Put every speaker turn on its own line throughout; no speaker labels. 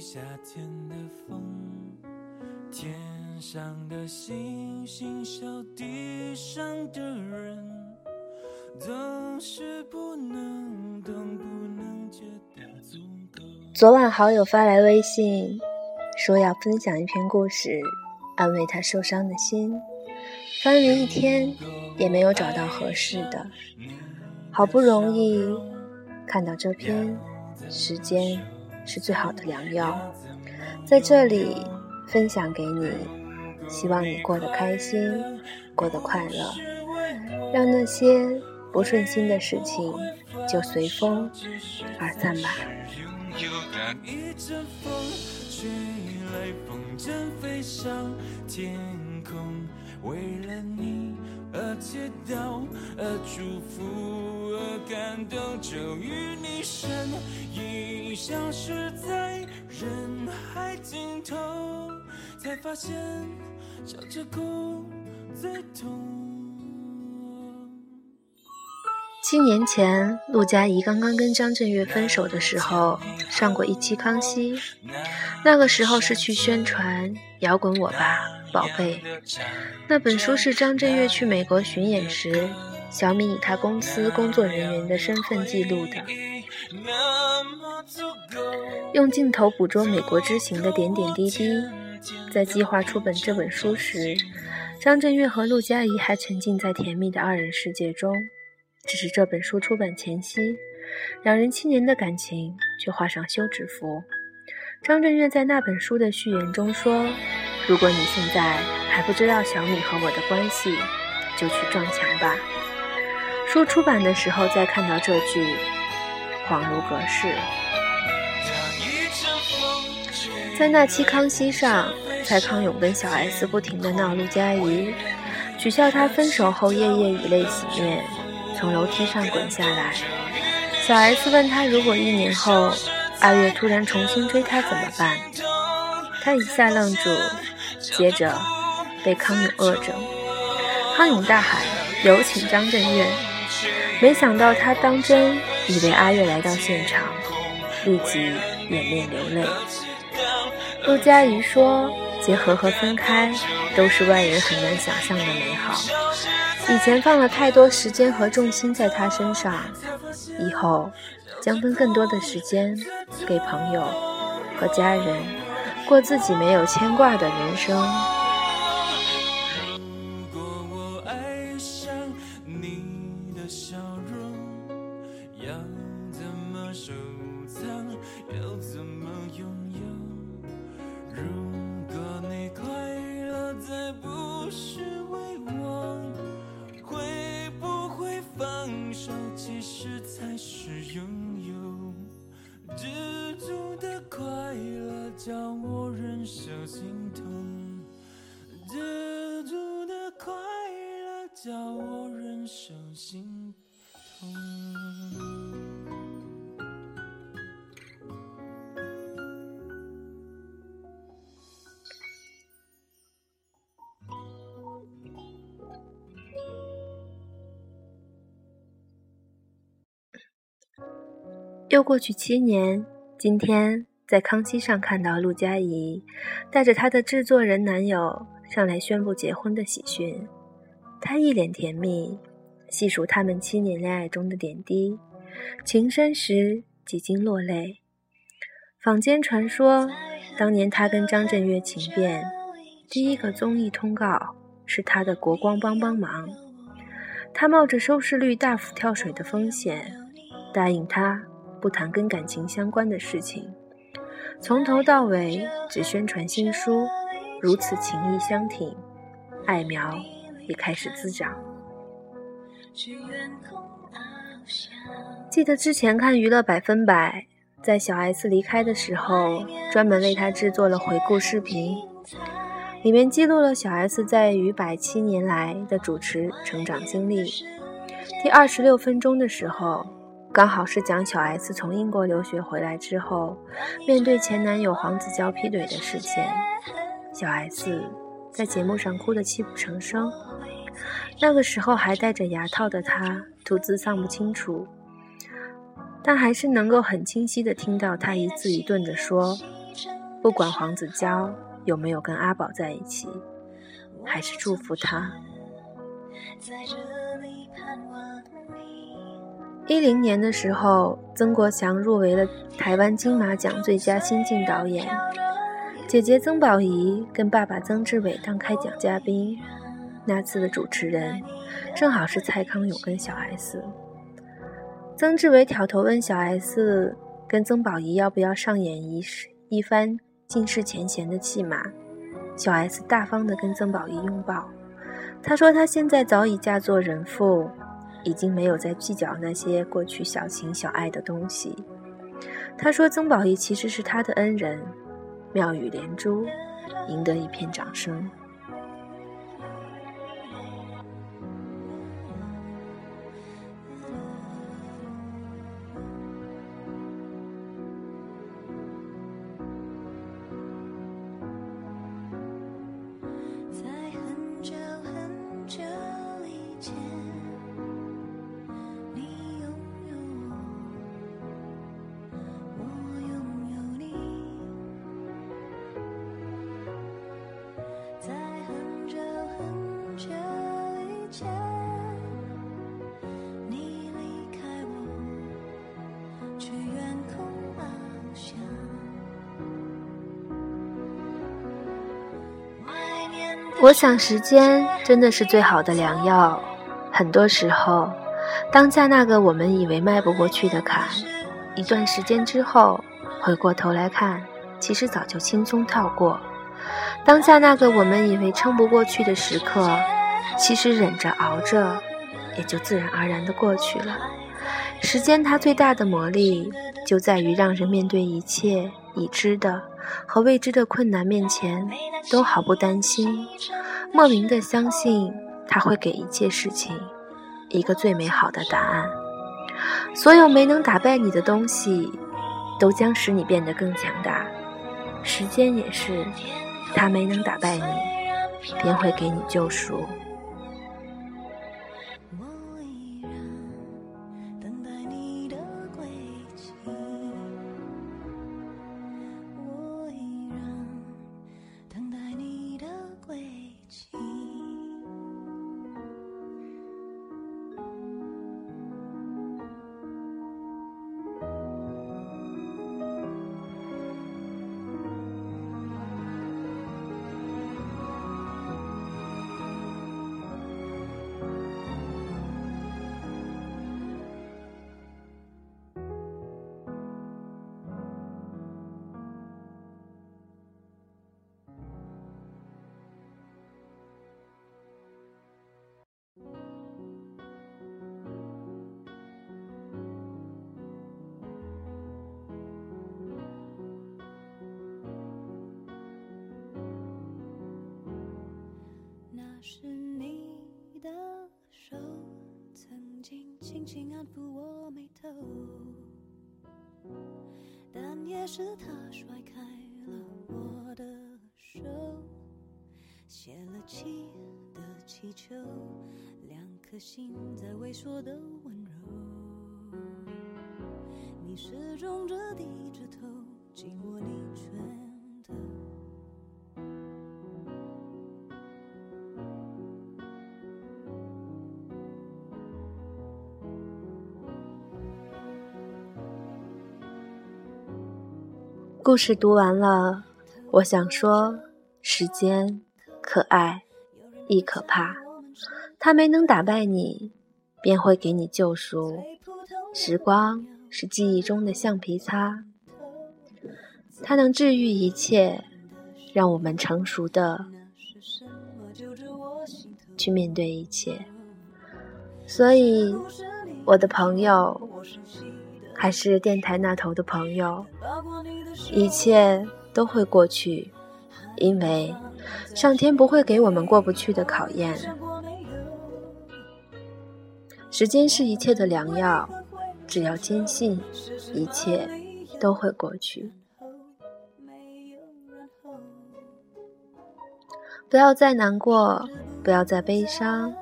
夏天的风，天上的星星，笑地上的人，总是不能懂，不能觉得足够。
昨晚好友发来微信，说要分享一篇故事，安慰他受伤的心。翻了一天，也没有找到合适的，好不容易看到这篇，时间是最好的良药，在这里分享给你，希望你过得开心，过得快乐，让那些不顺心的事情就随风而散吧。为了你而祈祷，而祝福，而感动，终于你身影消失在人海尽头，才发现笑着哭最痛。七年前，陆佳怡刚刚跟张震岳分手的时候，上过一期《康熙》，那个时候是去宣传《摇滚我吧，宝贝》。那本书是张震岳去美国巡演时，小米以他公司工作人员的身份记录的，用镜头捕捉美国之行的点点滴滴。在计划出本这本书时，张震岳和陆佳怡还沉浸在甜蜜的二人世界中。只是这本书出版前夕，两人七年的感情却画上休止符。张震岳在那本书的序言中说：“如果你现在还不知道小米和我的关系，就去撞墙吧。”书出版的时候再看到这句，恍如隔世。在那期《康熙》上，蔡康永跟小 S 不停地闹陆佳怡，取笑他分手后夜夜以泪洗面。从楼梯上滚下来，小 S 问他：“如果一年后阿月突然重新追他怎么办？”他一下愣住，接着被康永扼着。康永大喊：“有请张震岳！”没想到他当真以为阿月来到现场，立即掩面流泪。陆佳怡说：“结合和分开都是外人很难想象的美好。”以前放了太多时间和重心在他身上，以后将分更多的时间给朋友和家人，过自己没有牵挂的人生。心。又过去七年，今天。在康熙上看到陆佳怡带着她的制作人男友上来宣布结婚的喜讯，她一脸甜蜜，细数他们七年恋爱中的点滴，情深时几经落泪。坊间传说，当年他跟张震岳情变，第一个综艺通告是他的国光帮帮忙，他冒着收视率大幅跳水的风险，答应他不谈跟感情相关的事情。从头到尾只宣传新书，如此情意相挺，爱苗也开始滋长。记得之前看《娱乐百分百》，在小 S 离开的时候，专门为她制作了回顾视频，里面记录了小 S 在娱百七年来的主持成长经历。第二十六分钟的时候。刚好是讲小 S 从英国留学回来之后，面对前男友黄子佼劈腿的事件，小 S 在节目上哭得泣不成声。那个时候还戴着牙套的他，吐字丧不清楚，但还是能够很清晰地听到他一字一顿地说：“不管黄子佼有没有跟阿宝在一起，还是祝福他。一零年的时候，曾国祥入围了台湾金马奖最佳新晋导演，姐姐曾宝仪跟爸爸曾志伟当开奖嘉宾。那次的主持人正好是蔡康永跟小 S。曾志伟挑头问小 S 跟曾宝仪要不要上演一一番尽释前嫌的戏码，小 S 大方的跟曾宝仪拥抱，他说他现在早已嫁作人妇，已经没有再计较那些过去小情小爱的东西。他说曾宝仪其实是他的恩人，妙语连珠，赢得一片掌声。我想，时间真的是最好的良药。很多时候，当下那个我们以为迈不过去的坎，一段时间之后，回过头来看，其实早就轻松跳过。当下那个我们以为撑不过去的时刻，其实忍着熬着，也就自然而然的过去了。时间它最大的魔力，就在于让人面对一切已知的。和未知的困难面前，都毫不担心，莫名的相信他会给一切事情一个最美好的答案。所有没能打败你的东西，都将使你变得更强大。时间也是，他没能打败你，便会给你救赎。
是你的手，曾经轻轻安抚我眉头，但也是他甩开了我的手，泄了气的气球，两颗心在萎缩的温柔，你始终着低着头，紧握你拳。
故事读完了，我想说，时间可爱，亦可怕。它没能打败你，便会给你救赎。时光是记忆中的橡皮擦，它能治愈一切，让我们成熟的去面对一切。所以，我的朋友，还是电台那头的朋友。一切都会过去，因为上天不会给我们过不去的考验。时间是一切的良药，只要坚信，一切都会过去。不要再难过，不要再悲伤，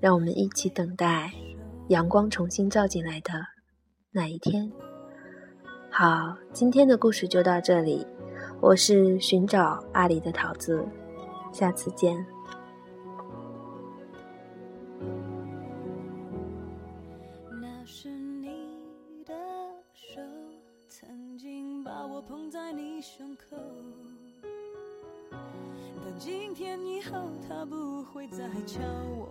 让我们一起等待阳光重新照进来的那一天。好，今天的故事就到这里。我是寻找阿里的桃子，下次见。
那是你的手，曾经把我捧在你胸口，但今天以后，他不会再敲我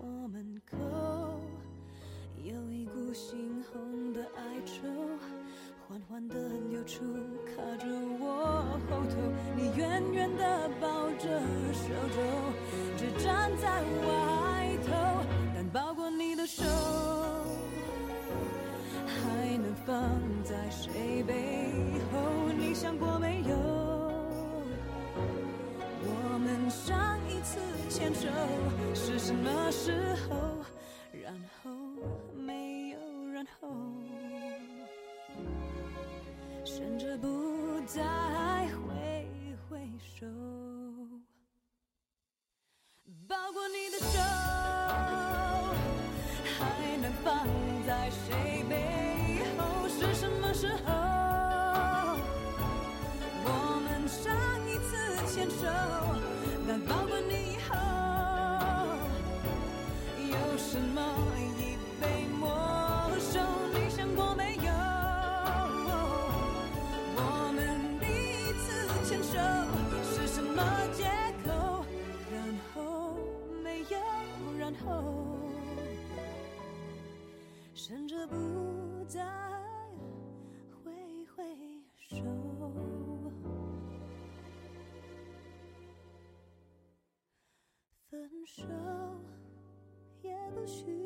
在外头，但抱过你的手，还能放在谁背后？你想过没有？我们上一次牵手是什么时候？然后没有然后，甚至不再回但抱过你以后，有什么或许